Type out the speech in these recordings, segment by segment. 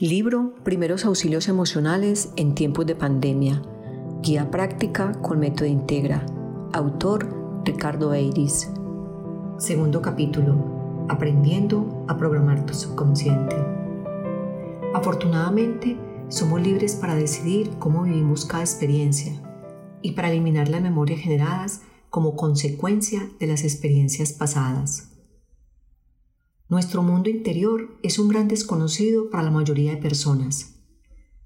Libro Primeros Auxilios Emocionales en tiempos de pandemia. Guía práctica con método Integra. Autor Ricardo Eiris. Segundo capítulo. Aprendiendo a programar tu subconsciente. Afortunadamente, somos libres para decidir cómo vivimos cada experiencia y para eliminar las memorias generadas como consecuencia de las experiencias pasadas. Nuestro mundo interior es un gran desconocido para la mayoría de personas.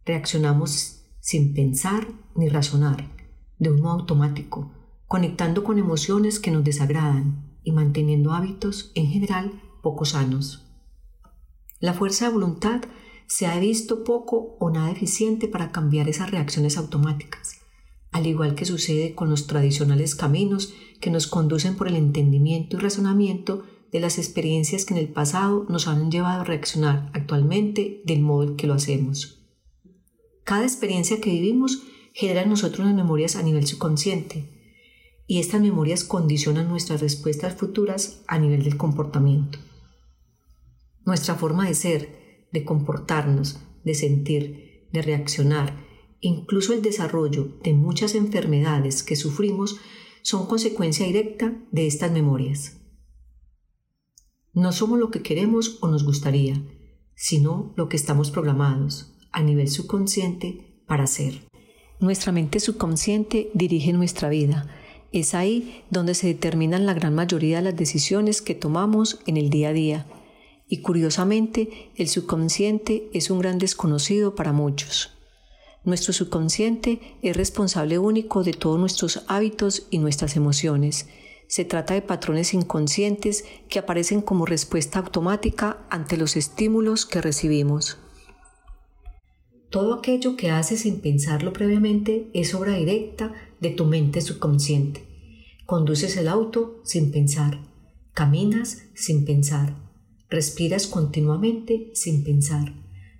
Reaccionamos sin pensar ni razonar, de un modo automático, conectando con emociones que nos desagradan y manteniendo hábitos en general poco sanos. La fuerza de voluntad se ha visto poco o nada eficiente para cambiar esas reacciones automáticas, al igual que sucede con los tradicionales caminos que nos conducen por el entendimiento y razonamiento de las experiencias que en el pasado nos han llevado a reaccionar actualmente del modo en que lo hacemos. Cada experiencia que vivimos genera en nosotros unas memorias a nivel subconsciente y estas memorias condicionan nuestras respuestas futuras a nivel del comportamiento. Nuestra forma de ser, de comportarnos, de sentir, de reaccionar, incluso el desarrollo de muchas enfermedades que sufrimos son consecuencia directa de estas memorias. No somos lo que queremos o nos gustaría, sino lo que estamos programados a nivel subconsciente para ser. Nuestra mente subconsciente dirige nuestra vida. Es ahí donde se determinan la gran mayoría de las decisiones que tomamos en el día a día. Y curiosamente, el subconsciente es un gran desconocido para muchos. Nuestro subconsciente es responsable único de todos nuestros hábitos y nuestras emociones se trata de patrones inconscientes que aparecen como respuesta automática ante los estímulos que recibimos. Todo aquello que haces sin pensarlo previamente es obra directa de tu mente subconsciente. Conduces el auto sin pensar, caminas sin pensar, respiras continuamente sin pensar,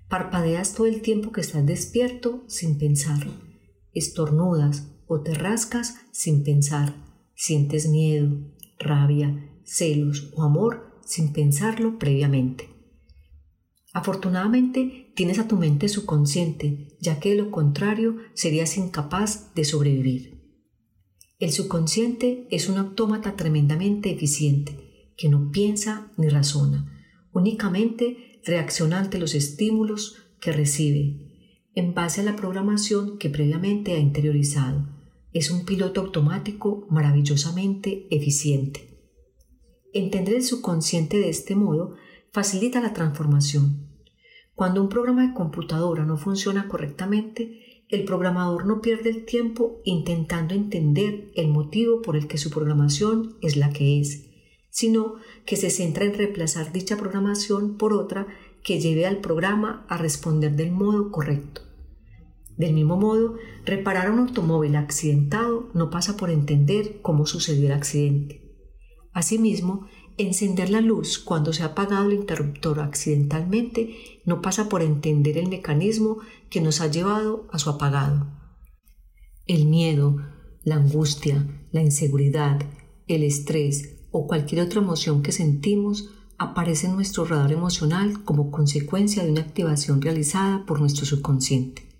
parpadeas todo el tiempo que estás despierto sin pensar, estornudas o te rascas sin pensar Sientes miedo, rabia, celos o amor sin pensarlo previamente. Afortunadamente tienes a tu mente subconsciente, ya que de lo contrario serías incapaz de sobrevivir. El subconsciente es un autómata tremendamente eficiente, que no piensa ni razona, únicamente reacciona ante los estímulos que recibe, en base a la programación que previamente ha interiorizado es un piloto automático maravillosamente eficiente. Entender el subconsciente de este modo facilita la transformación. Cuando un programa de computadora no funciona correctamente, el programador no pierde el tiempo intentando entender el motivo por el que su programación es la que es, sino que se centra en reemplazar dicha programación por otra que lleve al programa a responder del modo correcto. Del mismo modo, reparar un automóvil accidentado no pasa por entender cómo sucedió el accidente. Asimismo, encender la luz cuando se ha apagado el interruptor accidentalmente no pasa por entender el mecanismo que nos ha llevado a su apagado. El miedo, la angustia, la inseguridad, el estrés o cualquier otra emoción que sentimos aparece en nuestro radar emocional como consecuencia de una activación realizada por nuestro subconsciente.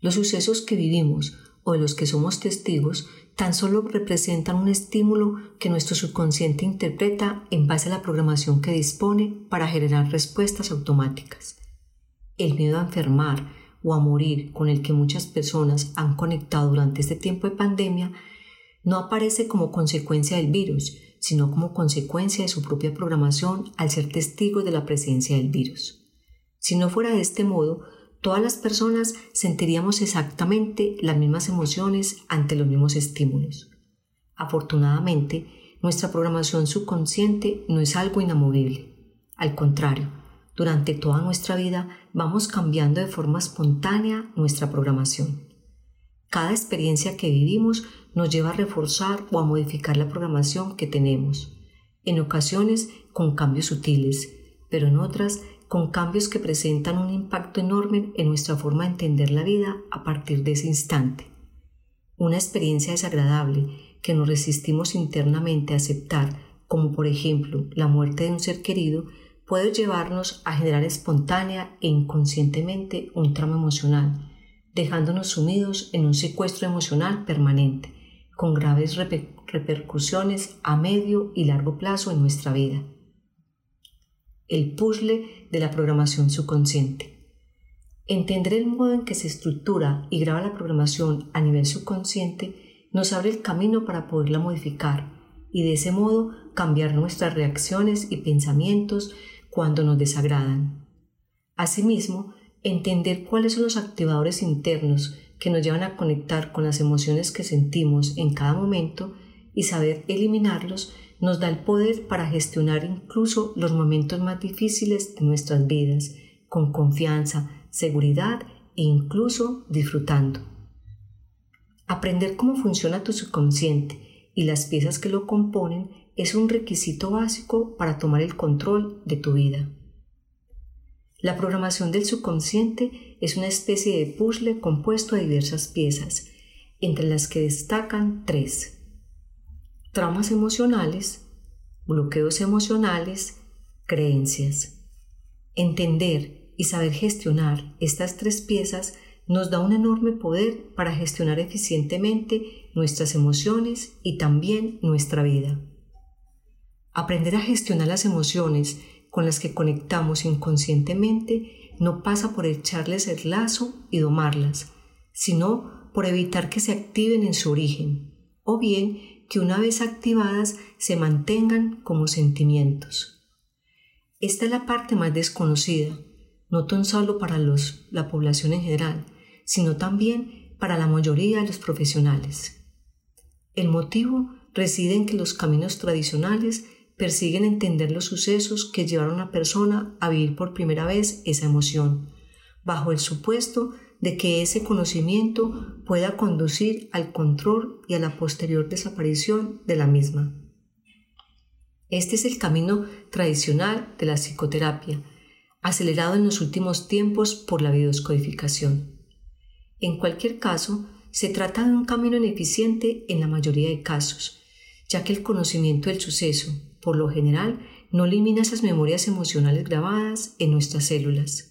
Los sucesos que vivimos o de los que somos testigos tan solo representan un estímulo que nuestro subconsciente interpreta en base a la programación que dispone para generar respuestas automáticas. El miedo a enfermar o a morir con el que muchas personas han conectado durante este tiempo de pandemia no aparece como consecuencia del virus, sino como consecuencia de su propia programación al ser testigos de la presencia del virus. Si no fuera de este modo, todas las personas sentiríamos exactamente las mismas emociones ante los mismos estímulos. Afortunadamente, nuestra programación subconsciente no es algo inamovible. Al contrario, durante toda nuestra vida vamos cambiando de forma espontánea nuestra programación. Cada experiencia que vivimos nos lleva a reforzar o a modificar la programación que tenemos, en ocasiones con cambios sutiles, pero en otras con cambios que presentan un impacto enorme en nuestra forma de entender la vida a partir de ese instante. Una experiencia desagradable que nos resistimos internamente a aceptar, como por ejemplo la muerte de un ser querido, puede llevarnos a generar espontánea e inconscientemente un trauma emocional, dejándonos sumidos en un secuestro emocional permanente, con graves repercusiones a medio y largo plazo en nuestra vida. El puzzle de la programación subconsciente. Entender el modo en que se estructura y graba la programación a nivel subconsciente nos abre el camino para poderla modificar y de ese modo cambiar nuestras reacciones y pensamientos cuando nos desagradan. Asimismo, entender cuáles son los activadores internos que nos llevan a conectar con las emociones que sentimos en cada momento y saber eliminarlos nos da el poder para gestionar incluso los momentos más difíciles de nuestras vidas con confianza, seguridad e incluso disfrutando. Aprender cómo funciona tu subconsciente y las piezas que lo componen es un requisito básico para tomar el control de tu vida. La programación del subconsciente es una especie de puzzle compuesto de diversas piezas, entre las que destacan tres. Traumas emocionales, bloqueos emocionales, creencias. Entender y saber gestionar estas tres piezas nos da un enorme poder para gestionar eficientemente nuestras emociones y también nuestra vida. Aprender a gestionar las emociones con las que conectamos inconscientemente no pasa por echarles el lazo y domarlas, sino por evitar que se activen en su origen, o bien que una vez activadas se mantengan como sentimientos. Esta es la parte más desconocida, no tan solo para los, la población en general, sino también para la mayoría de los profesionales. El motivo reside en que los caminos tradicionales persiguen entender los sucesos que llevaron a una persona a vivir por primera vez esa emoción, bajo el supuesto de que ese conocimiento pueda conducir al control y a la posterior desaparición de la misma. Este es el camino tradicional de la psicoterapia, acelerado en los últimos tiempos por la biodescodificación. En cualquier caso, se trata de un camino ineficiente en la mayoría de casos, ya que el conocimiento del suceso, por lo general, no elimina esas memorias emocionales grabadas en nuestras células.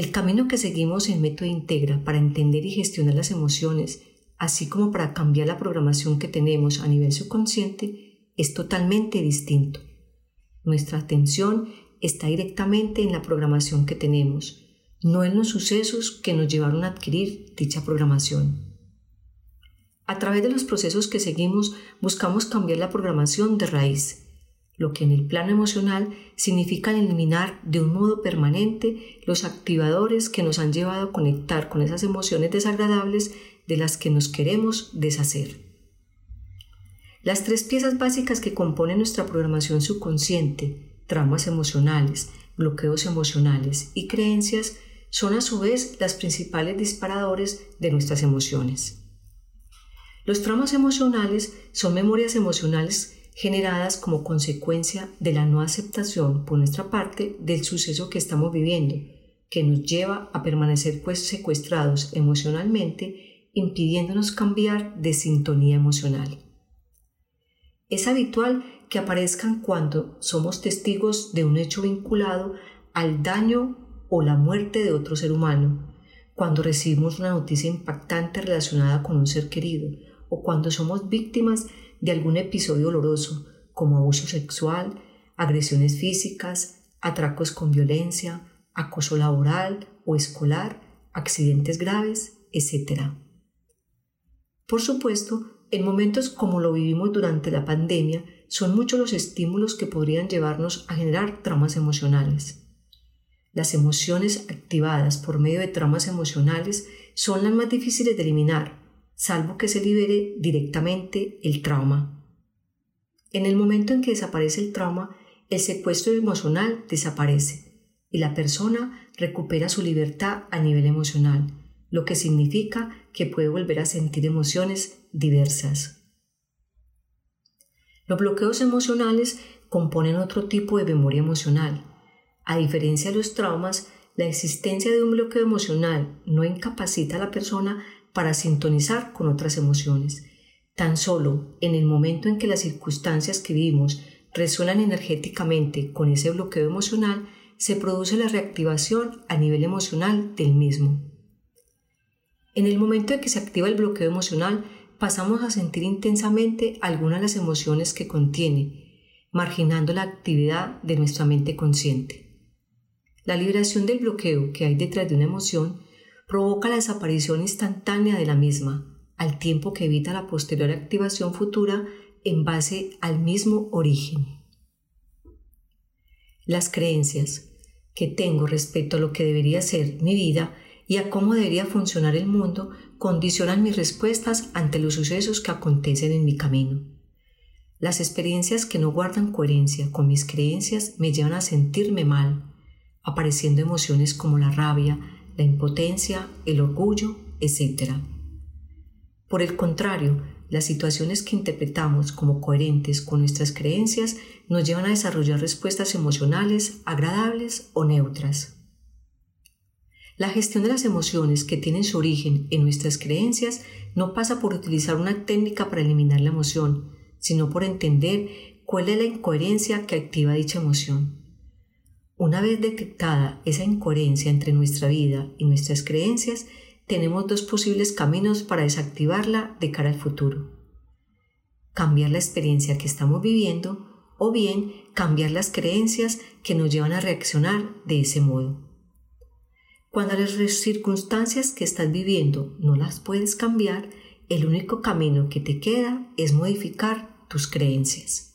El camino que seguimos en Método Integra para entender y gestionar las emociones, así como para cambiar la programación que tenemos a nivel subconsciente, es totalmente distinto. Nuestra atención está directamente en la programación que tenemos, no en los sucesos que nos llevaron a adquirir dicha programación. A través de los procesos que seguimos buscamos cambiar la programación de raíz, lo que en el plano emocional significa eliminar de un modo permanente los activadores que nos han llevado a conectar con esas emociones desagradables de las que nos queremos deshacer. Las tres piezas básicas que componen nuestra programación subconsciente traumas emocionales, bloqueos emocionales y creencias son a su vez las principales disparadores de nuestras emociones. Los traumas emocionales son memorias emocionales generadas como consecuencia de la no aceptación por nuestra parte del suceso que estamos viviendo, que nos lleva a permanecer pues secuestrados emocionalmente, impidiéndonos cambiar de sintonía emocional. Es habitual que aparezcan cuando somos testigos de un hecho vinculado al daño o la muerte de otro ser humano, cuando recibimos una noticia impactante relacionada con un ser querido o cuando somos víctimas de algún episodio doloroso como abuso sexual, agresiones físicas, atracos con violencia, acoso laboral o escolar, accidentes graves, etc. Por supuesto, en momentos como lo vivimos durante la pandemia, son muchos los estímulos que podrían llevarnos a generar traumas emocionales. Las emociones activadas por medio de traumas emocionales son las más difíciles de eliminar, salvo que se libere directamente el trauma. En el momento en que desaparece el trauma, el secuestro emocional desaparece y la persona recupera su libertad a nivel emocional, lo que significa que puede volver a sentir emociones diversas. Los bloqueos emocionales componen otro tipo de memoria emocional. A diferencia de los traumas, la existencia de un bloqueo emocional no incapacita a la persona para sintonizar con otras emociones. Tan solo en el momento en que las circunstancias que vivimos resuenan energéticamente con ese bloqueo emocional, se produce la reactivación a nivel emocional del mismo. En el momento en que se activa el bloqueo emocional, pasamos a sentir intensamente algunas de las emociones que contiene, marginando la actividad de nuestra mente consciente. La liberación del bloqueo que hay detrás de una emoción provoca la desaparición instantánea de la misma, al tiempo que evita la posterior activación futura en base al mismo origen. Las creencias que tengo respecto a lo que debería ser mi vida y a cómo debería funcionar el mundo condicionan mis respuestas ante los sucesos que acontecen en mi camino. Las experiencias que no guardan coherencia con mis creencias me llevan a sentirme mal, apareciendo emociones como la rabia, la impotencia, el orgullo, etc. Por el contrario, las situaciones que interpretamos como coherentes con nuestras creencias nos llevan a desarrollar respuestas emocionales agradables o neutras. La gestión de las emociones que tienen su origen en nuestras creencias no pasa por utilizar una técnica para eliminar la emoción, sino por entender cuál es la incoherencia que activa dicha emoción. Una vez detectada esa incoherencia entre nuestra vida y nuestras creencias, tenemos dos posibles caminos para desactivarla de cara al futuro. Cambiar la experiencia que estamos viviendo o bien cambiar las creencias que nos llevan a reaccionar de ese modo. Cuando las circunstancias que estás viviendo no las puedes cambiar, el único camino que te queda es modificar tus creencias.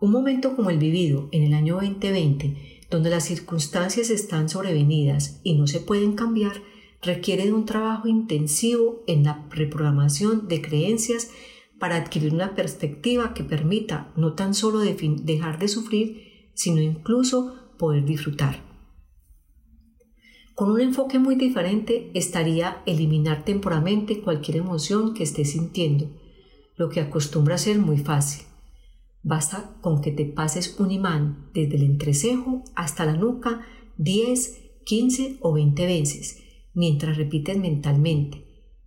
Un momento como el vivido en el año 2020, donde las circunstancias están sobrevenidas y no se pueden cambiar, requiere de un trabajo intensivo en la reprogramación de creencias para adquirir una perspectiva que permita no tan solo dejar de sufrir, sino incluso poder disfrutar. Con un enfoque muy diferente estaría eliminar temporalmente cualquier emoción que estés sintiendo, lo que acostumbra a ser muy fácil. Basta con que te pases un imán desde el entrecejo hasta la nuca 10, 15 o 20 veces mientras repites mentalmente,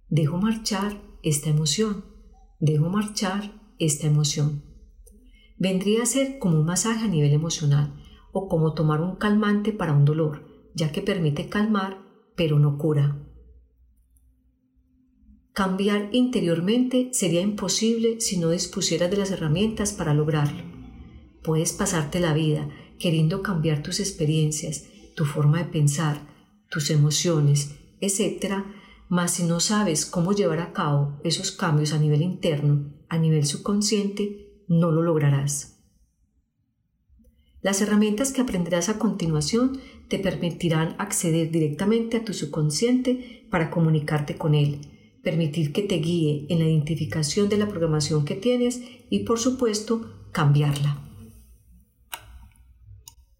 dejo marchar esta emoción, dejo marchar esta emoción. Vendría a ser como un masaje a nivel emocional o como tomar un calmante para un dolor, ya que permite calmar, pero no cura. Cambiar interiormente sería imposible si no dispusieras de las herramientas para lograrlo. Puedes pasarte la vida queriendo cambiar tus experiencias, tu forma de pensar, tus emociones, etc., mas si no sabes cómo llevar a cabo esos cambios a nivel interno, a nivel subconsciente, no lo lograrás. Las herramientas que aprenderás a continuación te permitirán acceder directamente a tu subconsciente para comunicarte con él, permitir que te guíe en la identificación de la programación que tienes y por supuesto cambiarla.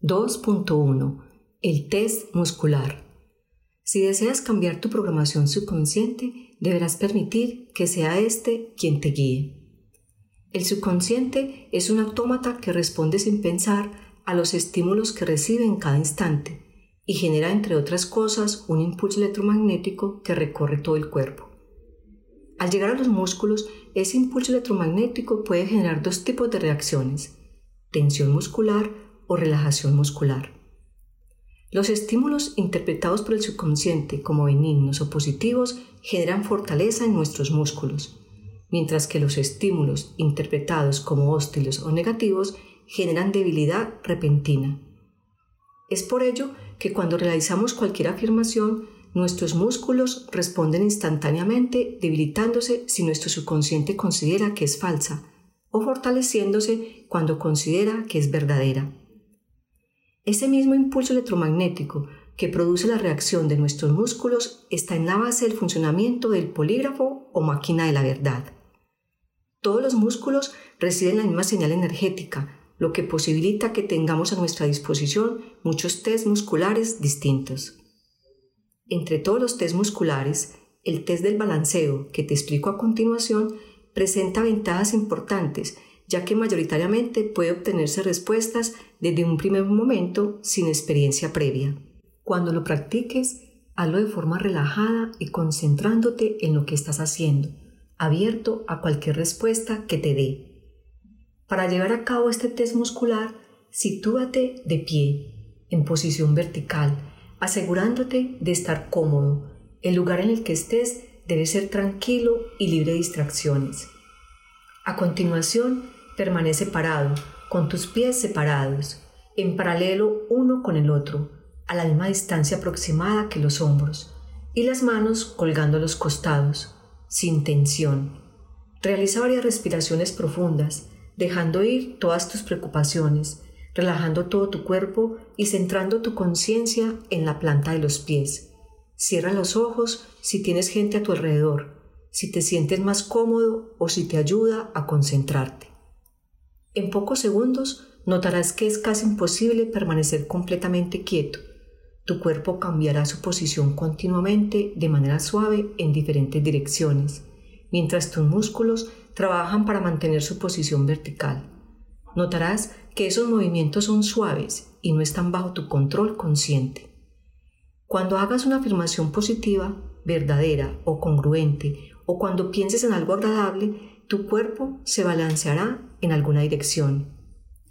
2.1 El test muscular. Si deseas cambiar tu programación subconsciente, deberás permitir que sea éste quien te guíe. El subconsciente es un autómata que responde sin pensar a los estímulos que recibe en cada instante y genera, entre otras cosas, un impulso electromagnético que recorre todo el cuerpo. Al llegar a los músculos, ese impulso electromagnético puede generar dos tipos de reacciones, tensión muscular o relajación muscular. Los estímulos interpretados por el subconsciente como benignos o positivos generan fortaleza en nuestros músculos, mientras que los estímulos interpretados como hostiles o negativos generan debilidad repentina. Es por ello que cuando realizamos cualquier afirmación, nuestros músculos responden instantáneamente debilitándose si nuestro subconsciente considera que es falsa o fortaleciéndose cuando considera que es verdadera. Ese mismo impulso electromagnético que produce la reacción de nuestros músculos está en la base del funcionamiento del polígrafo o máquina de la verdad. Todos los músculos reciben la misma señal energética, lo que posibilita que tengamos a nuestra disposición muchos test musculares distintos. Entre todos los test musculares, el test del balanceo, que te explico a continuación, presenta ventajas importantes ya que mayoritariamente puede obtenerse respuestas desde un primer momento sin experiencia previa. Cuando lo practiques, hazlo de forma relajada y concentrándote en lo que estás haciendo, abierto a cualquier respuesta que te dé. Para llevar a cabo este test muscular, sitúate de pie, en posición vertical, asegurándote de estar cómodo. El lugar en el que estés debe ser tranquilo y libre de distracciones. A continuación, permanece parado, con tus pies separados, en paralelo uno con el otro, a la misma distancia aproximada que los hombros, y las manos colgando a los costados, sin tensión. Realiza varias respiraciones profundas, dejando ir todas tus preocupaciones, relajando todo tu cuerpo y centrando tu conciencia en la planta de los pies. Cierra los ojos si tienes gente a tu alrededor, si te sientes más cómodo o si te ayuda a concentrarte. En pocos segundos notarás que es casi imposible permanecer completamente quieto. Tu cuerpo cambiará su posición continuamente de manera suave en diferentes direcciones, mientras tus músculos trabajan para mantener su posición vertical. Notarás que esos movimientos son suaves y no están bajo tu control consciente. Cuando hagas una afirmación positiva, verdadera o congruente, o cuando pienses en algo agradable, tu cuerpo se balanceará en alguna dirección,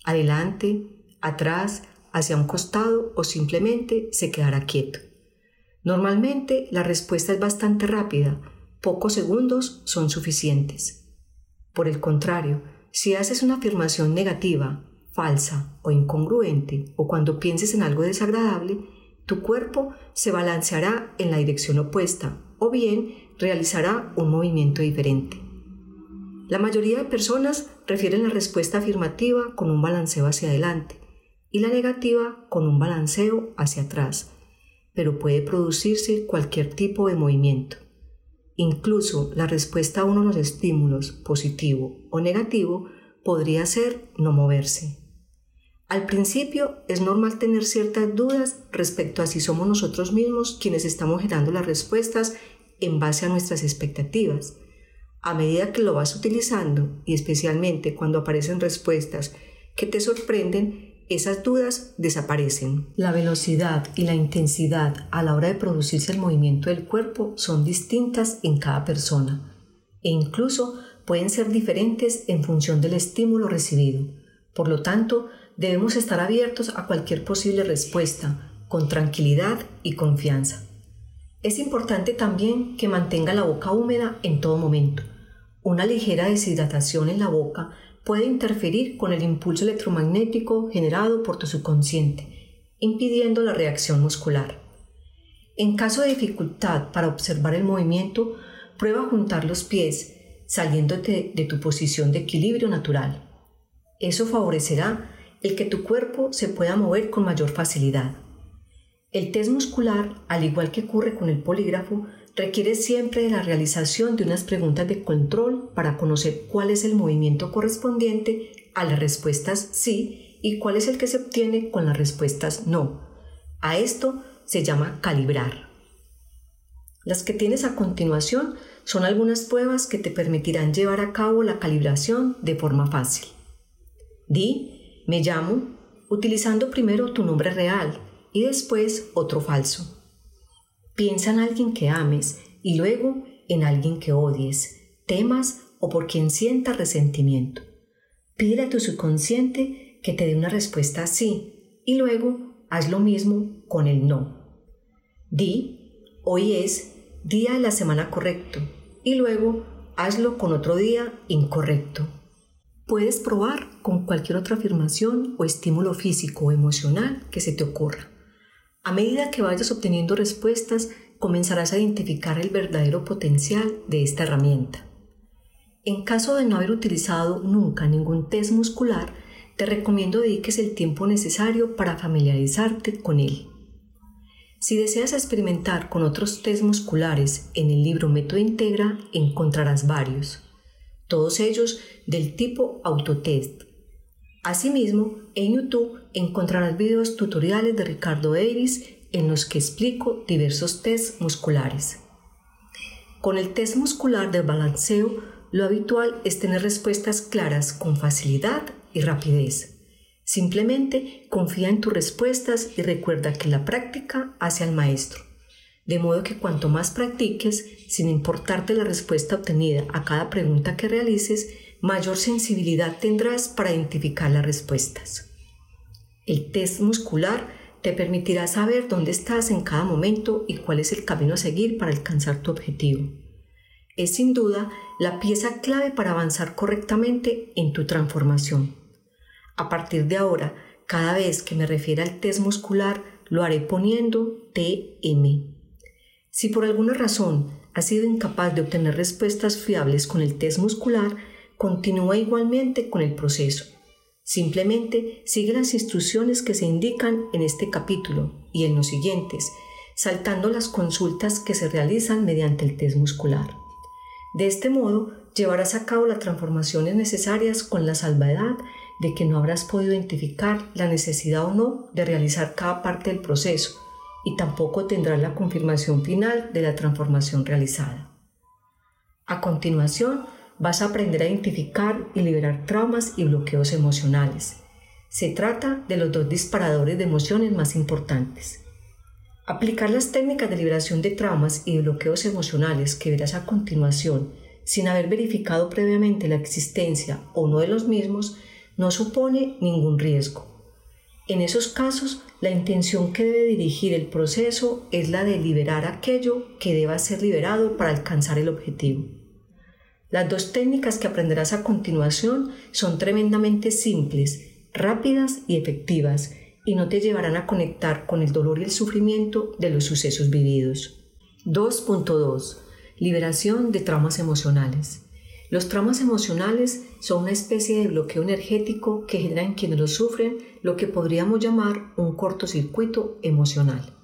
adelante, atrás, hacia un costado o simplemente se quedará quieto. Normalmente la respuesta es bastante rápida, pocos segundos son suficientes. Por el contrario, si haces una afirmación negativa, falsa o incongruente, o cuando pienses en algo desagradable, tu cuerpo se balanceará en la dirección opuesta o bien realizará un movimiento diferente. La mayoría de personas refieren la respuesta afirmativa con un balanceo hacia adelante y la negativa con un balanceo hacia atrás, pero puede producirse cualquier tipo de movimiento. Incluso la respuesta a uno de los estímulos, positivo o negativo, podría ser no moverse. Al principio es normal tener ciertas dudas respecto a si somos nosotros mismos quienes estamos generando las respuestas en base a nuestras expectativas. A medida que lo vas utilizando, y especialmente cuando aparecen respuestas que te sorprenden, esas dudas desaparecen. La velocidad y la intensidad a la hora de producirse el movimiento del cuerpo son distintas en cada persona e incluso pueden ser diferentes en función del estímulo recibido. Por lo tanto, debemos estar abiertos a cualquier posible respuesta, con tranquilidad y confianza. Es importante también que mantenga la boca húmeda en todo momento. Una ligera deshidratación en la boca puede interferir con el impulso electromagnético generado por tu subconsciente, impidiendo la reacción muscular. En caso de dificultad para observar el movimiento, prueba a juntar los pies, saliéndote de tu posición de equilibrio natural. Eso favorecerá el que tu cuerpo se pueda mover con mayor facilidad. El test muscular, al igual que ocurre con el polígrafo, requiere siempre de la realización de unas preguntas de control para conocer cuál es el movimiento correspondiente a las respuestas sí y cuál es el que se obtiene con las respuestas no. A esto se llama calibrar. Las que tienes a continuación son algunas pruebas que te permitirán llevar a cabo la calibración de forma fácil. Di, me llamo, utilizando primero tu nombre real y después otro falso. Piensa en alguien que ames y luego en alguien que odies, temas o por quien sienta resentimiento. Pide a tu subconsciente que te dé una respuesta así y luego haz lo mismo con el no. Di, hoy es día de la semana correcto y luego hazlo con otro día incorrecto. Puedes probar con cualquier otra afirmación o estímulo físico o emocional que se te ocurra. A medida que vayas obteniendo respuestas, comenzarás a identificar el verdadero potencial de esta herramienta. En caso de no haber utilizado nunca ningún test muscular, te recomiendo dediques el tiempo necesario para familiarizarte con él. Si deseas experimentar con otros test musculares, en el libro Método Integra encontrarás varios, todos ellos del tipo autotest. Asimismo, en YouTube encontrarás videos tutoriales de Ricardo Davis en los que explico diversos test musculares. Con el test muscular de balanceo, lo habitual es tener respuestas claras con facilidad y rapidez. Simplemente confía en tus respuestas y recuerda que la práctica hace al maestro. De modo que cuanto más practiques, sin importarte la respuesta obtenida a cada pregunta que realices, mayor sensibilidad tendrás para identificar las respuestas. El test muscular te permitirá saber dónde estás en cada momento y cuál es el camino a seguir para alcanzar tu objetivo. Es sin duda la pieza clave para avanzar correctamente en tu transformación. A partir de ahora, cada vez que me refiera al test muscular, lo haré poniendo TM. Si por alguna razón has sido incapaz de obtener respuestas fiables con el test muscular, continúa igualmente con el proceso. Simplemente sigue las instrucciones que se indican en este capítulo y en los siguientes, saltando las consultas que se realizan mediante el test muscular. De este modo, llevarás a cabo las transformaciones necesarias con la salvedad de que no habrás podido identificar la necesidad o no de realizar cada parte del proceso y tampoco tendrás la confirmación final de la transformación realizada. A continuación, vas a aprender a identificar y liberar traumas y bloqueos emocionales. Se trata de los dos disparadores de emociones más importantes. Aplicar las técnicas de liberación de traumas y bloqueos emocionales que verás a continuación, sin haber verificado previamente la existencia o no de los mismos, no supone ningún riesgo. En esos casos, la intención que debe dirigir el proceso es la de liberar aquello que deba ser liberado para alcanzar el objetivo. Las dos técnicas que aprenderás a continuación son tremendamente simples, rápidas y efectivas, y no te llevarán a conectar con el dolor y el sufrimiento de los sucesos vividos. 2.2. Liberación de traumas emocionales. Los traumas emocionales son una especie de bloqueo energético que genera en quienes lo sufren lo que podríamos llamar un cortocircuito emocional.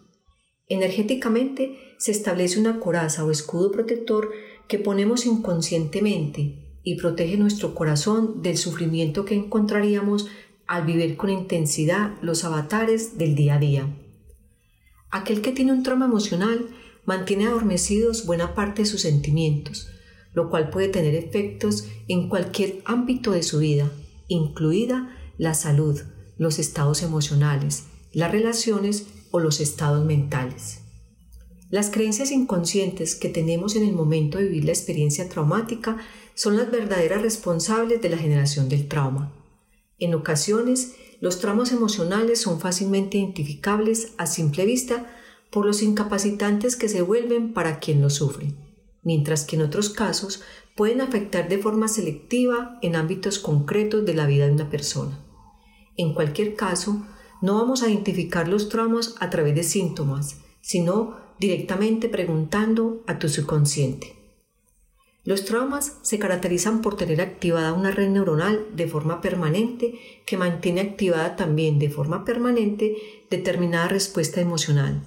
Energéticamente se establece una coraza o escudo protector que ponemos inconscientemente y protege nuestro corazón del sufrimiento que encontraríamos al vivir con intensidad los avatares del día a día. Aquel que tiene un trauma emocional mantiene adormecidos buena parte de sus sentimientos, lo cual puede tener efectos en cualquier ámbito de su vida, incluida la salud, los estados emocionales, las relaciones o los estados mentales. Las creencias inconscientes que tenemos en el momento de vivir la experiencia traumática son las verdaderas responsables de la generación del trauma. En ocasiones, los traumas emocionales son fácilmente identificables a simple vista por los incapacitantes que se vuelven para quien lo sufre mientras que en otros casos pueden afectar de forma selectiva en ámbitos concretos de la vida de una persona. En cualquier caso, no vamos a identificar los traumas a través de síntomas, sino directamente preguntando a tu subconsciente. Los traumas se caracterizan por tener activada una red neuronal de forma permanente que mantiene activada también de forma permanente determinada respuesta emocional.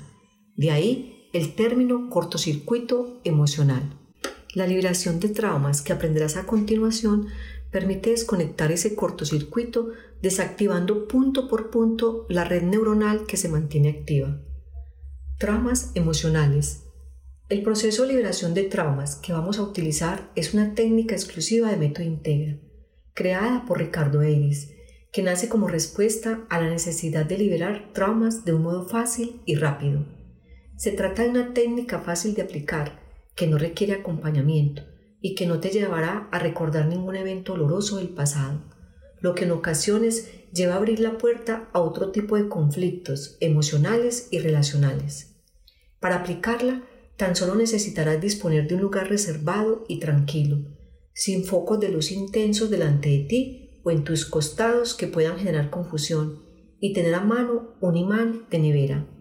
De ahí el término cortocircuito emocional. La liberación de traumas que aprenderás a continuación permite desconectar ese cortocircuito desactivando punto por punto la red neuronal que se mantiene activa. Traumas emocionales. El proceso de liberación de traumas que vamos a utilizar es una técnica exclusiva de Método Integra, creada por Ricardo Eiris, que nace como respuesta a la necesidad de liberar traumas de un modo fácil y rápido. Se trata de una técnica fácil de aplicar, que no requiere acompañamiento y que no te llevará a recordar ningún evento doloroso del pasado, lo que en ocasiones lleva a abrir la puerta a otro tipo de conflictos emocionales y relacionales. Para aplicarla, tan solo necesitarás disponer de un lugar reservado y tranquilo, sin focos de luz intensos delante de ti o en tus costados que puedan generar confusión, y tener a mano un imán de nevera.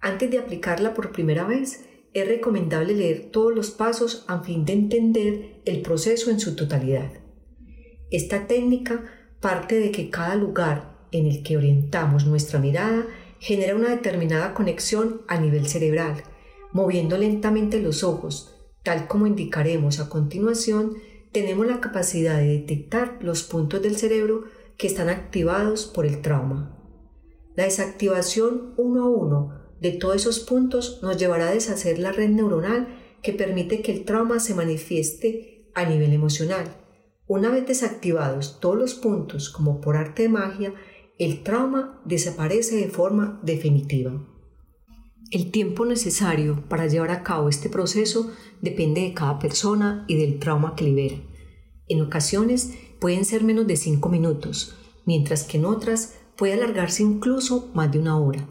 Antes de aplicarla por primera vez, es recomendable leer todos los pasos a fin de entender el proceso en su totalidad. Esta técnica parte de que cada lugar en el que orientamos nuestra mirada genera una determinada conexión a nivel cerebral, moviendo lentamente los ojos, tal como indicaremos a continuación, tenemos la capacidad de detectar los puntos del cerebro que están activados por el trauma. La desactivación uno a uno de todos esos puntos nos llevará a deshacer la red neuronal que permite que el trauma se manifieste a nivel emocional. Una vez desactivados todos los puntos, como por arte de magia, el trauma desaparece de forma definitiva. El tiempo necesario para llevar a cabo este proceso depende de cada persona y del trauma que libera. En ocasiones pueden ser menos de 5 minutos, mientras que en otras puede alargarse incluso más de una hora.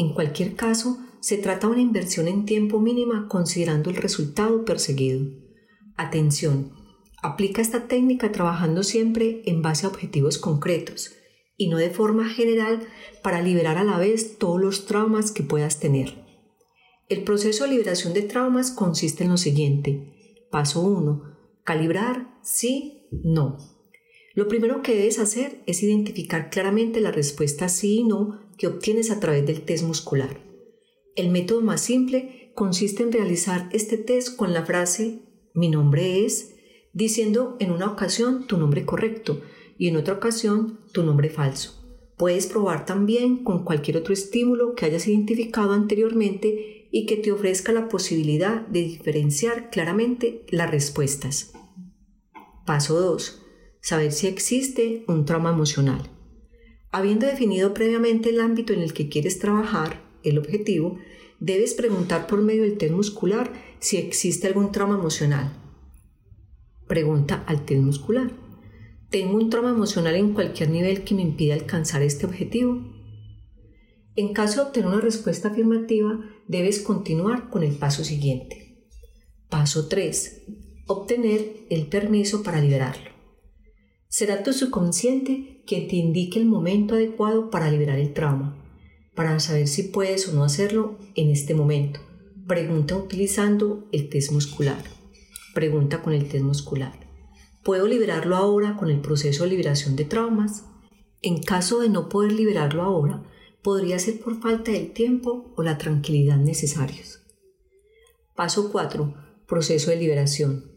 En cualquier caso, se trata de una inversión en tiempo mínima considerando el resultado perseguido. Atención, aplica esta técnica trabajando siempre en base a objetivos concretos y no de forma general para liberar a la vez todos los traumas que puedas tener. El proceso de liberación de traumas consiste en lo siguiente. Paso 1. Calibrar sí, no. Lo primero que debes hacer es identificar claramente la respuesta sí y no que obtienes a través del test muscular. El método más simple consiste en realizar este test con la frase mi nombre es, diciendo en una ocasión tu nombre correcto y en otra ocasión tu nombre falso. Puedes probar también con cualquier otro estímulo que hayas identificado anteriormente y que te ofrezca la posibilidad de diferenciar claramente las respuestas. Paso 2. Saber si existe un trauma emocional. Habiendo definido previamente el ámbito en el que quieres trabajar, el objetivo, debes preguntar por medio del test muscular si existe algún trauma emocional. Pregunta al test muscular. ¿Tengo un trauma emocional en cualquier nivel que me impida alcanzar este objetivo? En caso de obtener una respuesta afirmativa, debes continuar con el paso siguiente. Paso 3. Obtener el permiso para liberarlo. Será tu subconsciente quien te indique el momento adecuado para liberar el trauma, para saber si puedes o no hacerlo en este momento. Pregunta utilizando el test muscular. Pregunta con el test muscular. ¿Puedo liberarlo ahora con el proceso de liberación de traumas? En caso de no poder liberarlo ahora, podría ser por falta del tiempo o la tranquilidad necesarios. Paso 4. Proceso de liberación.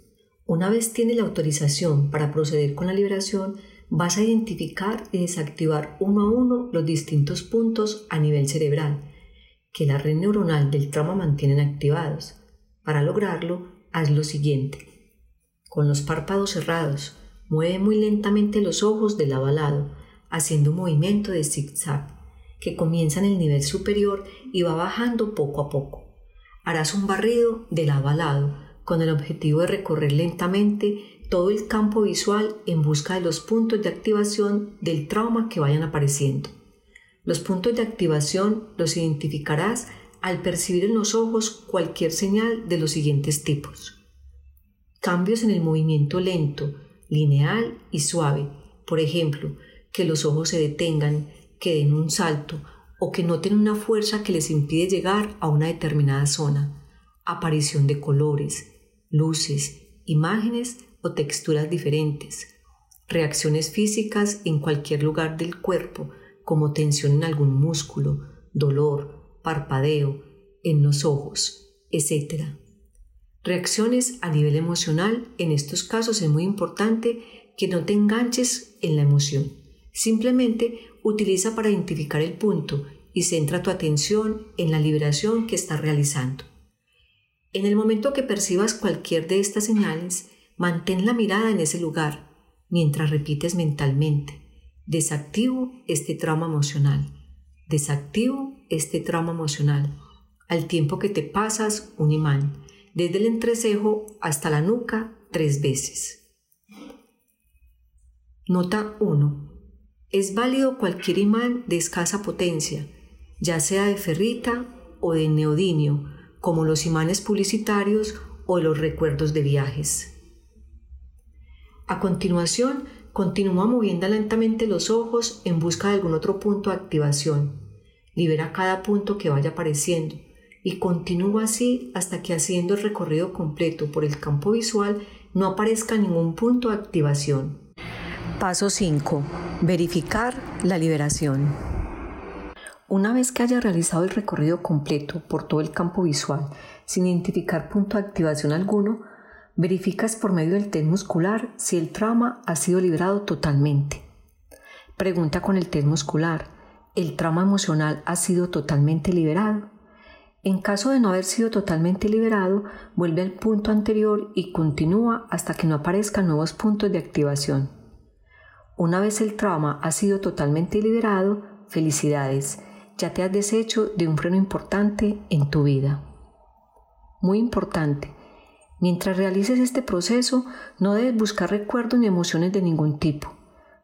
Una vez tienes la autorización para proceder con la liberación, vas a identificar y desactivar uno a uno los distintos puntos a nivel cerebral que la red neuronal del trauma mantienen activados. Para lograrlo, haz lo siguiente. Con los párpados cerrados, mueve muy lentamente los ojos de lado a haciendo un movimiento de zigzag que comienza en el nivel superior y va bajando poco a poco. Harás un barrido de lado a lado, con el objetivo de recorrer lentamente todo el campo visual en busca de los puntos de activación del trauma que vayan apareciendo. Los puntos de activación los identificarás al percibir en los ojos cualquier señal de los siguientes tipos. Cambios en el movimiento lento, lineal y suave. Por ejemplo, que los ojos se detengan, que den un salto o que noten una fuerza que les impide llegar a una determinada zona. Aparición de colores, luces, imágenes o texturas diferentes, reacciones físicas en cualquier lugar del cuerpo, como tensión en algún músculo, dolor, parpadeo, en los ojos, etc. Reacciones a nivel emocional, en estos casos es muy importante que no te enganches en la emoción. Simplemente utiliza para identificar el punto y centra tu atención en la liberación que estás realizando. En el momento que percibas cualquier de estas señales, mantén la mirada en ese lugar mientras repites mentalmente, desactivo este trauma emocional, desactivo este trauma emocional, al tiempo que te pasas un imán, desde el entrecejo hasta la nuca tres veces. Nota 1. Es válido cualquier imán de escasa potencia, ya sea de ferrita o de neodimio, como los imanes publicitarios o los recuerdos de viajes. A continuación, continúa moviendo lentamente los ojos en busca de algún otro punto de activación. Libera cada punto que vaya apareciendo y continúa así hasta que haciendo el recorrido completo por el campo visual no aparezca ningún punto de activación. Paso 5. Verificar la liberación. Una vez que haya realizado el recorrido completo por todo el campo visual sin identificar punto de activación alguno, verificas por medio del test muscular si el trauma ha sido liberado totalmente. Pregunta con el test muscular, ¿el trauma emocional ha sido totalmente liberado? En caso de no haber sido totalmente liberado, vuelve al punto anterior y continúa hasta que no aparezcan nuevos puntos de activación. Una vez el trauma ha sido totalmente liberado, felicidades ya te has deshecho de un freno importante en tu vida. Muy importante, Mientras realices este proceso, no debes buscar recuerdos ni emociones de ningún tipo.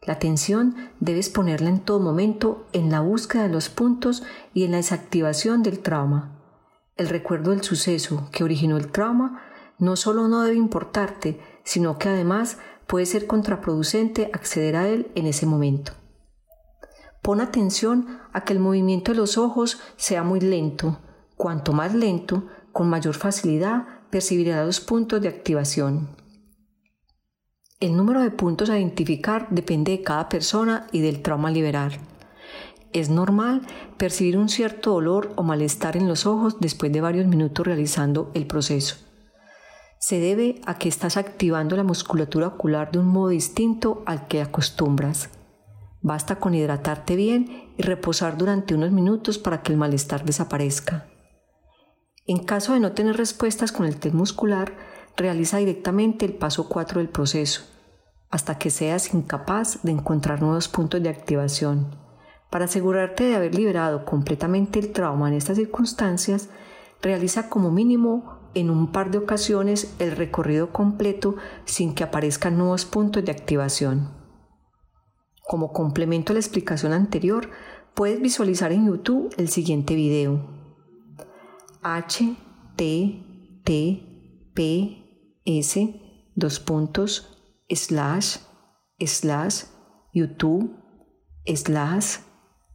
La atención debes ponerla en todo momento en la búsqueda de los puntos y en la desactivación del trauma. El recuerdo del suceso que originó el trauma no solo no debe importarte, sino que además puede ser contraproducente acceder a él en ese momento. Pon atención a que el movimiento de los ojos sea muy lento. Cuanto más lento, con mayor facilidad percibirá los puntos de activación. El número de puntos a identificar depende de cada persona y del trauma a liberar. Es normal percibir un cierto dolor o malestar en los ojos después de varios minutos realizando el proceso. Se debe a que estás activando la musculatura ocular de un modo distinto al que acostumbras. Basta con hidratarte bien y reposar durante unos minutos para que el malestar desaparezca. En caso de no tener respuestas con el test muscular, realiza directamente el paso 4 del proceso, hasta que seas incapaz de encontrar nuevos puntos de activación. Para asegurarte de haber liberado completamente el trauma en estas circunstancias, realiza como mínimo en un par de ocasiones el recorrido completo sin que aparezcan nuevos puntos de activación. Como complemento a la explicación anterior, puedes visualizar en YouTube el siguiente video. H t t p s dos puntos slash slash youtube slash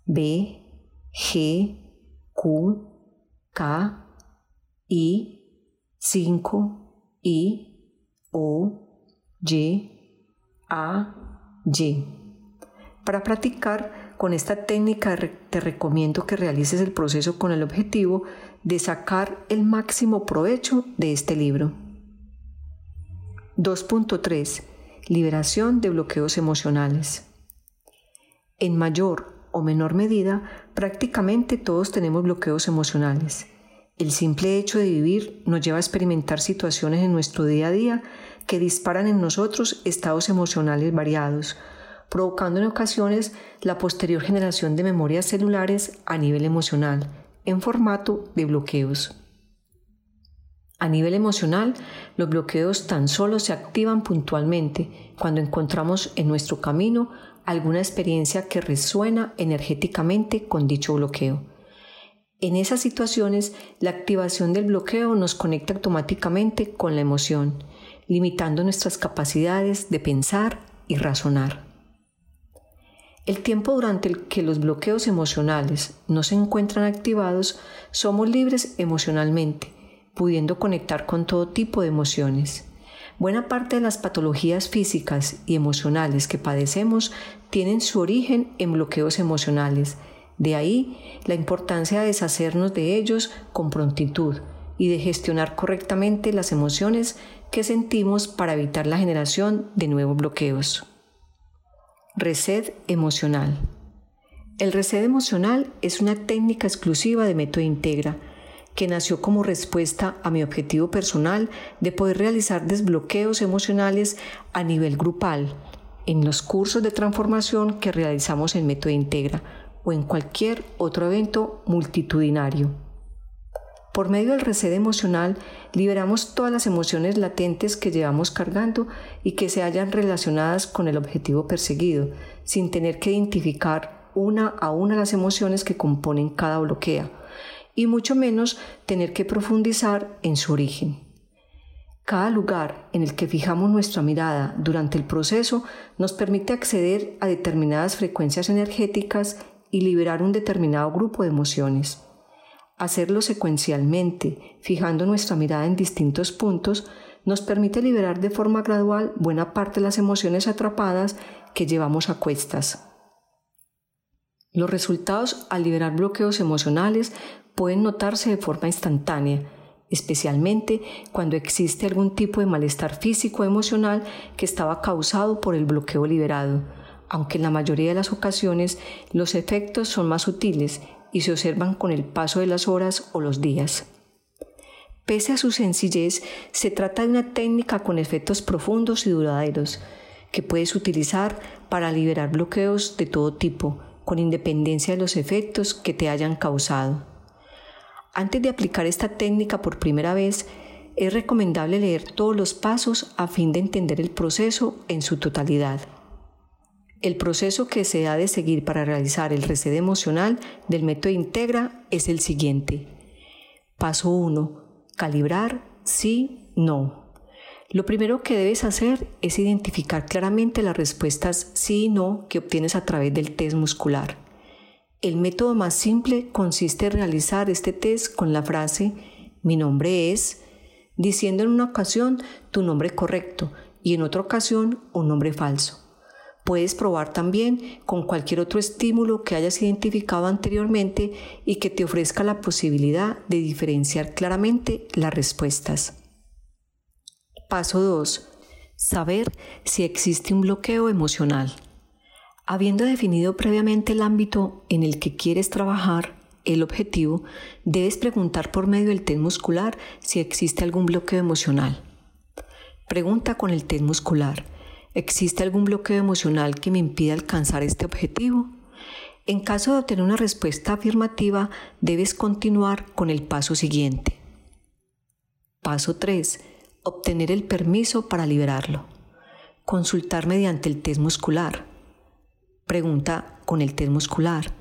b g q k i 5 i o y a y para practicar con esta técnica te recomiendo que realices el proceso con el objetivo de sacar el máximo provecho de este libro. 2.3. Liberación de bloqueos emocionales. En mayor o menor medida, prácticamente todos tenemos bloqueos emocionales. El simple hecho de vivir nos lleva a experimentar situaciones en nuestro día a día que disparan en nosotros estados emocionales variados, provocando en ocasiones la posterior generación de memorias celulares a nivel emocional en formato de bloqueos. A nivel emocional, los bloqueos tan solo se activan puntualmente cuando encontramos en nuestro camino alguna experiencia que resuena energéticamente con dicho bloqueo. En esas situaciones, la activación del bloqueo nos conecta automáticamente con la emoción, limitando nuestras capacidades de pensar y razonar. El tiempo durante el que los bloqueos emocionales no se encuentran activados, somos libres emocionalmente, pudiendo conectar con todo tipo de emociones. Buena parte de las patologías físicas y emocionales que padecemos tienen su origen en bloqueos emocionales. De ahí la importancia de deshacernos de ellos con prontitud y de gestionar correctamente las emociones que sentimos para evitar la generación de nuevos bloqueos. Reset emocional. El reset emocional es una técnica exclusiva de Método Integra que nació como respuesta a mi objetivo personal de poder realizar desbloqueos emocionales a nivel grupal en los cursos de transformación que realizamos en Método Integra o en cualquier otro evento multitudinario. Por medio del reset emocional, liberamos todas las emociones latentes que llevamos cargando y que se hayan relacionadas con el objetivo perseguido, sin tener que identificar una a una las emociones que componen cada bloqueo, y mucho menos tener que profundizar en su origen. Cada lugar en el que fijamos nuestra mirada durante el proceso nos permite acceder a determinadas frecuencias energéticas y liberar un determinado grupo de emociones. Hacerlo secuencialmente, fijando nuestra mirada en distintos puntos, nos permite liberar de forma gradual buena parte de las emociones atrapadas que llevamos a cuestas. Los resultados al liberar bloqueos emocionales pueden notarse de forma instantánea, especialmente cuando existe algún tipo de malestar físico o emocional que estaba causado por el bloqueo liberado, aunque en la mayoría de las ocasiones los efectos son más sutiles y se observan con el paso de las horas o los días. Pese a su sencillez, se trata de una técnica con efectos profundos y duraderos que puedes utilizar para liberar bloqueos de todo tipo, con independencia de los efectos que te hayan causado. Antes de aplicar esta técnica por primera vez, es recomendable leer todos los pasos a fin de entender el proceso en su totalidad. El proceso que se ha de seguir para realizar el reset emocional del método Integra es el siguiente. Paso 1. Calibrar sí, no. Lo primero que debes hacer es identificar claramente las respuestas sí y no que obtienes a través del test muscular. El método más simple consiste en realizar este test con la frase mi nombre es, diciendo en una ocasión tu nombre correcto y en otra ocasión un nombre falso. Puedes probar también con cualquier otro estímulo que hayas identificado anteriormente y que te ofrezca la posibilidad de diferenciar claramente las respuestas. Paso 2. Saber si existe un bloqueo emocional. Habiendo definido previamente el ámbito en el que quieres trabajar, el objetivo, debes preguntar por medio del test muscular si existe algún bloqueo emocional. Pregunta con el test muscular. ¿Existe algún bloqueo emocional que me impida alcanzar este objetivo? En caso de obtener una respuesta afirmativa, debes continuar con el paso siguiente. Paso 3. Obtener el permiso para liberarlo. Consultar mediante el test muscular. Pregunta con el test muscular.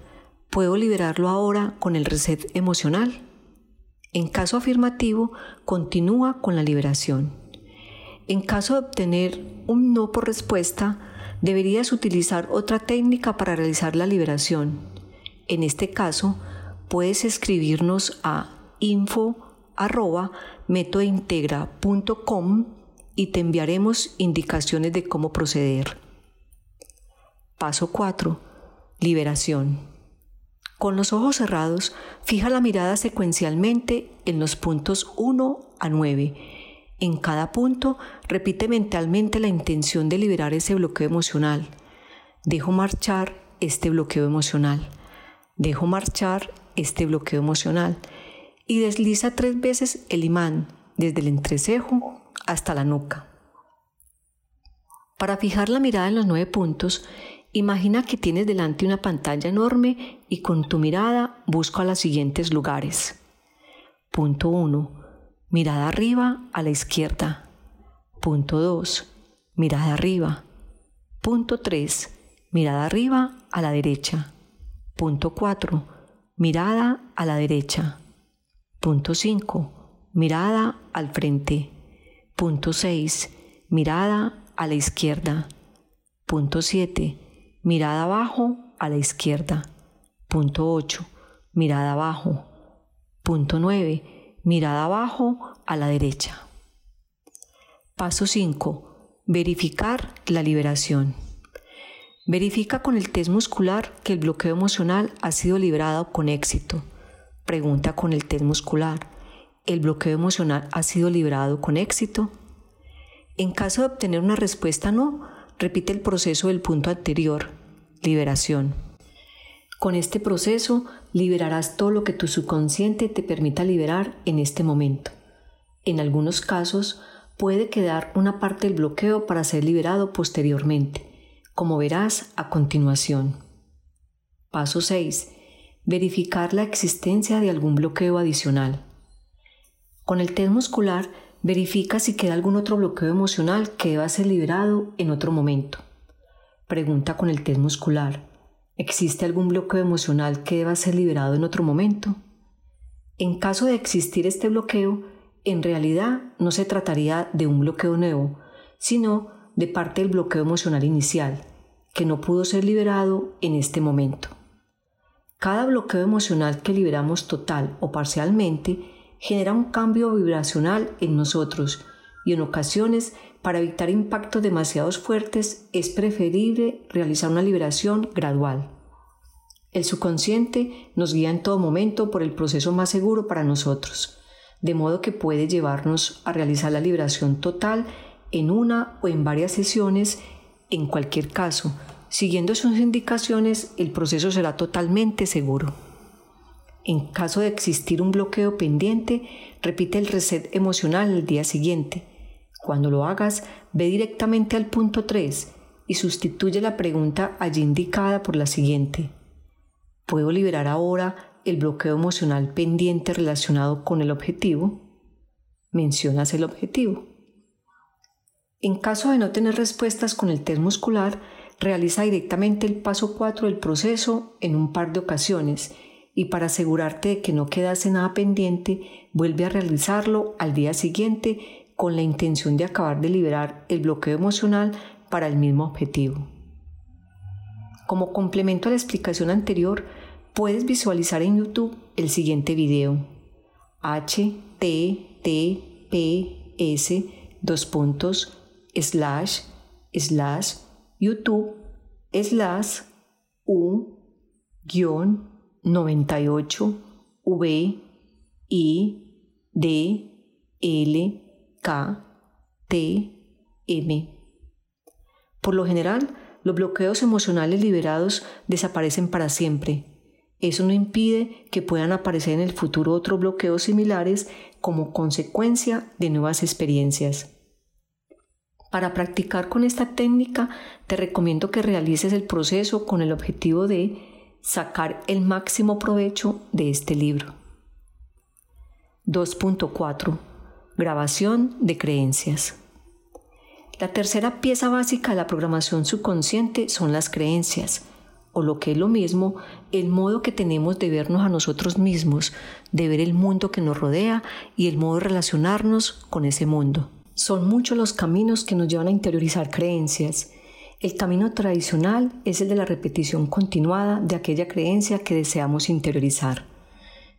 ¿Puedo liberarlo ahora con el reset emocional? En caso afirmativo, continúa con la liberación. En caso de obtener un no por respuesta, deberías utilizar otra técnica para realizar la liberación. En este caso, puedes escribirnos a info.metointegra.com y te enviaremos indicaciones de cómo proceder. Paso 4. Liberación. Con los ojos cerrados, fija la mirada secuencialmente en los puntos 1 a 9. En cada punto, repite mentalmente la intención de liberar ese bloqueo emocional. Dejo marchar este bloqueo emocional. Dejo marchar este bloqueo emocional. Y desliza tres veces el imán desde el entrecejo hasta la nuca. Para fijar la mirada en los nueve puntos, Imagina que tienes delante una pantalla enorme y con tu mirada busca los siguientes lugares. Punto 1. Mirada arriba a la izquierda. Punto 2. Mirada arriba. Punto 3. Mirada arriba a la derecha. Punto 4. Mirada a la derecha. Punto 5. Mirada al frente. Punto 6. Mirada a la izquierda. Punto 7 mirada abajo a la izquierda. Punto 8, mirada abajo. Punto 9, mirada abajo a la derecha. Paso 5. Verificar la liberación. Verifica con el test muscular que el bloqueo emocional ha sido liberado con éxito. Pregunta con el test muscular. ¿El bloqueo emocional ha sido liberado con éxito? En caso de obtener una respuesta no, repite el proceso del punto anterior, liberación. Con este proceso liberarás todo lo que tu subconsciente te permita liberar en este momento. En algunos casos puede quedar una parte del bloqueo para ser liberado posteriormente, como verás a continuación. Paso 6. Verificar la existencia de algún bloqueo adicional. Con el test muscular verifica si queda algún otro bloqueo emocional que deba ser liberado en otro momento. Pregunta con el test muscular. ¿Existe algún bloqueo emocional que deba ser liberado en otro momento? En caso de existir este bloqueo, en realidad no se trataría de un bloqueo nuevo, sino de parte del bloqueo emocional inicial, que no pudo ser liberado en este momento. Cada bloqueo emocional que liberamos total o parcialmente genera un cambio vibracional en nosotros y en ocasiones para evitar impactos demasiado fuertes es preferible realizar una liberación gradual. El subconsciente nos guía en todo momento por el proceso más seguro para nosotros, de modo que puede llevarnos a realizar la liberación total en una o en varias sesiones. En cualquier caso, siguiendo sus indicaciones, el proceso será totalmente seguro. En caso de existir un bloqueo pendiente, repite el reset emocional el día siguiente cuando lo hagas, ve directamente al punto 3 y sustituye la pregunta allí indicada por la siguiente. ¿Puedo liberar ahora el bloqueo emocional pendiente relacionado con el objetivo? mencionas el objetivo. En caso de no tener respuestas con el test muscular, realiza directamente el paso 4 del proceso en un par de ocasiones y para asegurarte de que no quedase nada pendiente, vuelve a realizarlo al día siguiente con la intención de acabar de liberar el bloqueo emocional para el mismo objetivo. Como complemento a la explicación anterior, puedes visualizar en YouTube el siguiente video. https dos puntos slash slash YouTube slash U guion 98 V I D L K T M. Por lo general, los bloqueos emocionales liberados desaparecen para siempre. Eso no impide que puedan aparecer en el futuro otros bloqueos similares como consecuencia de nuevas experiencias. Para practicar con esta técnica, te recomiendo que realices el proceso con el objetivo de sacar el máximo provecho de este libro. 2.4. Grabación de creencias. La tercera pieza básica de la programación subconsciente son las creencias, o lo que es lo mismo, el modo que tenemos de vernos a nosotros mismos, de ver el mundo que nos rodea y el modo de relacionarnos con ese mundo. Son muchos los caminos que nos llevan a interiorizar creencias. El camino tradicional es el de la repetición continuada de aquella creencia que deseamos interiorizar.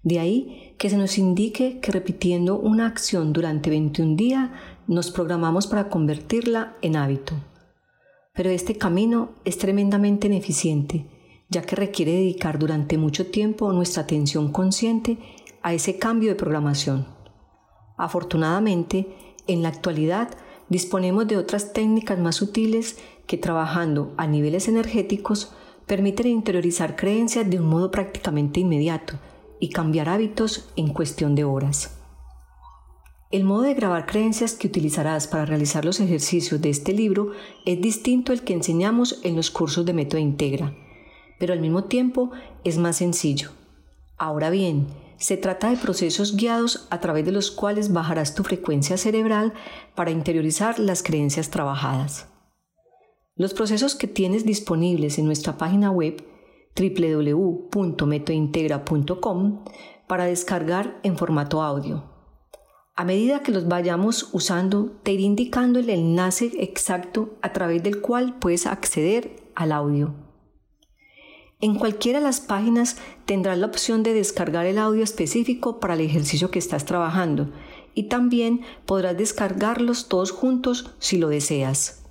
De ahí que se nos indique que repitiendo una acción durante 21 días nos programamos para convertirla en hábito. Pero este camino es tremendamente ineficiente, ya que requiere dedicar durante mucho tiempo nuestra atención consciente a ese cambio de programación. Afortunadamente, en la actualidad disponemos de otras técnicas más sutiles que trabajando a niveles energéticos permiten interiorizar creencias de un modo prácticamente inmediato y cambiar hábitos en cuestión de horas. El modo de grabar creencias que utilizarás para realizar los ejercicios de este libro es distinto al que enseñamos en los cursos de Método Integra, pero al mismo tiempo es más sencillo. Ahora bien, se trata de procesos guiados a través de los cuales bajarás tu frecuencia cerebral para interiorizar las creencias trabajadas. Los procesos que tienes disponibles en nuestra página web www.metointegra.com para descargar en formato audio. A medida que los vayamos usando, te iré indicando el enlace exacto a través del cual puedes acceder al audio. En cualquiera de las páginas tendrás la opción de descargar el audio específico para el ejercicio que estás trabajando y también podrás descargarlos todos juntos si lo deseas.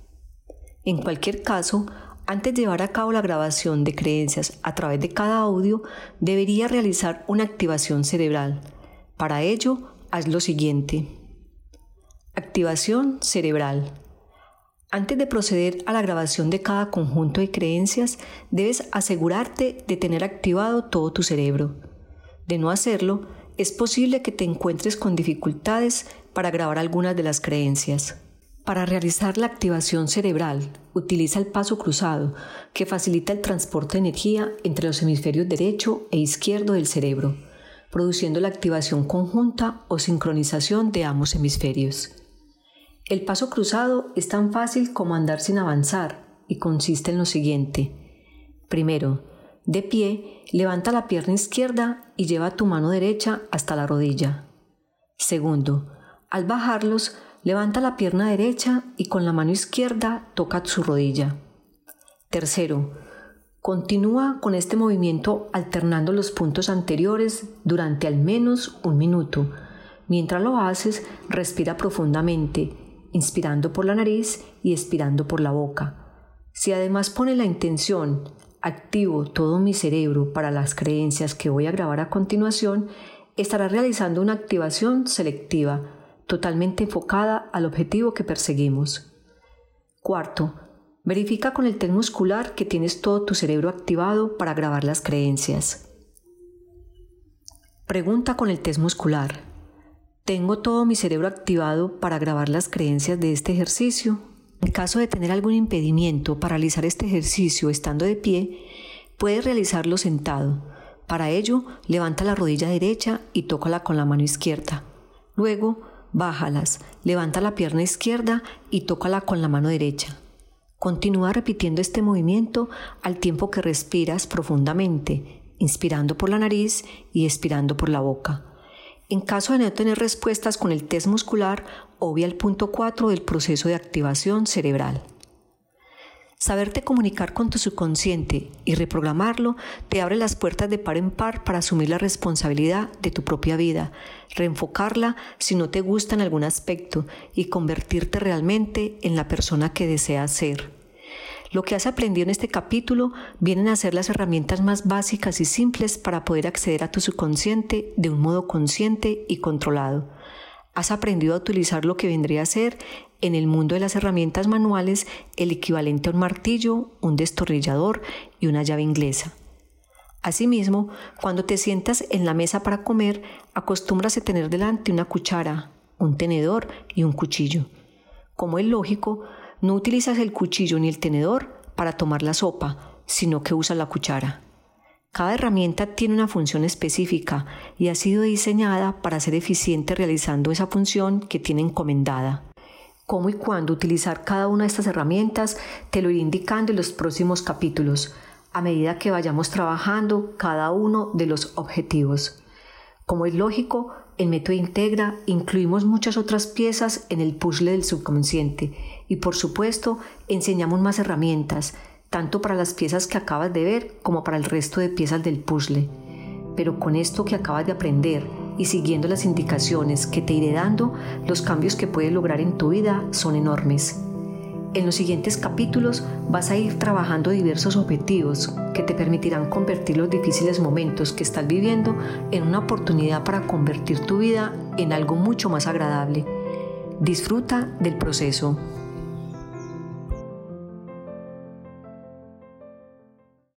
En cualquier caso, antes de llevar a cabo la grabación de creencias a través de cada audio, debería realizar una activación cerebral. Para ello, haz lo siguiente. Activación cerebral. Antes de proceder a la grabación de cada conjunto de creencias, debes asegurarte de tener activado todo tu cerebro. De no hacerlo, es posible que te encuentres con dificultades para grabar algunas de las creencias. Para realizar la activación cerebral, utiliza el paso cruzado, que facilita el transporte de energía entre los hemisferios derecho e izquierdo del cerebro, produciendo la activación conjunta o sincronización de ambos hemisferios. El paso cruzado es tan fácil como andar sin avanzar y consiste en lo siguiente. Primero, de pie, levanta la pierna izquierda y lleva tu mano derecha hasta la rodilla. Segundo, al bajarlos, levanta la pierna derecha y con la mano izquierda toca su rodilla. Tercero, continúa con este movimiento alternando los puntos anteriores durante al menos un minuto. Mientras lo haces, respira profundamente inspirando por la nariz y expirando por la boca. Si además pone la intención, activo todo mi cerebro para las creencias que voy a grabar a continuación, estará realizando una activación selectiva, totalmente enfocada al objetivo que perseguimos. Cuarto, verifica con el test muscular que tienes todo tu cerebro activado para grabar las creencias. Pregunta con el test muscular. Tengo todo mi cerebro activado para grabar las creencias de este ejercicio. En caso de tener algún impedimento para realizar este ejercicio estando de pie, puedes realizarlo sentado. Para ello, levanta la rodilla derecha y tócala con la mano izquierda. Luego, Bájalas, levanta la pierna izquierda y tócala con la mano derecha. Continúa repitiendo este movimiento al tiempo que respiras profundamente, inspirando por la nariz y expirando por la boca. En caso de no tener respuestas con el test muscular, obvia el punto 4 del proceso de activación cerebral. Saberte comunicar con tu subconsciente y reprogramarlo te abre las puertas de par en par para asumir la responsabilidad de tu propia vida, reenfocarla si no te gusta en algún aspecto y convertirte realmente en la persona que deseas ser. Lo que has aprendido en este capítulo vienen a ser las herramientas más básicas y simples para poder acceder a tu subconsciente de un modo consciente y controlado. Has aprendido a utilizar lo que vendría a ser en el mundo de las herramientas manuales el equivalente a un martillo, un destornillador y una llave inglesa. Asimismo, cuando te sientas en la mesa para comer, acostumbras a tener delante una cuchara, un tenedor y un cuchillo. Como es lógico, no utilizas el cuchillo ni el tenedor para tomar la sopa, sino que usas la cuchara. Cada herramienta tiene una función específica y ha sido diseñada para ser eficiente realizando esa función que tiene encomendada. Cómo y cuándo utilizar cada una de estas herramientas te lo iré indicando en los próximos capítulos, a medida que vayamos trabajando cada uno de los objetivos. Como es lógico, en Método Integra incluimos muchas otras piezas en el puzzle del subconsciente y por supuesto enseñamos más herramientas, tanto para las piezas que acabas de ver como para el resto de piezas del puzzle. Pero con esto que acabas de aprender y siguiendo las indicaciones que te iré dando, los cambios que puedes lograr en tu vida son enormes. En los siguientes capítulos vas a ir trabajando diversos objetivos que te permitirán convertir los difíciles momentos que estás viviendo en una oportunidad para convertir tu vida en algo mucho más agradable. Disfruta del proceso.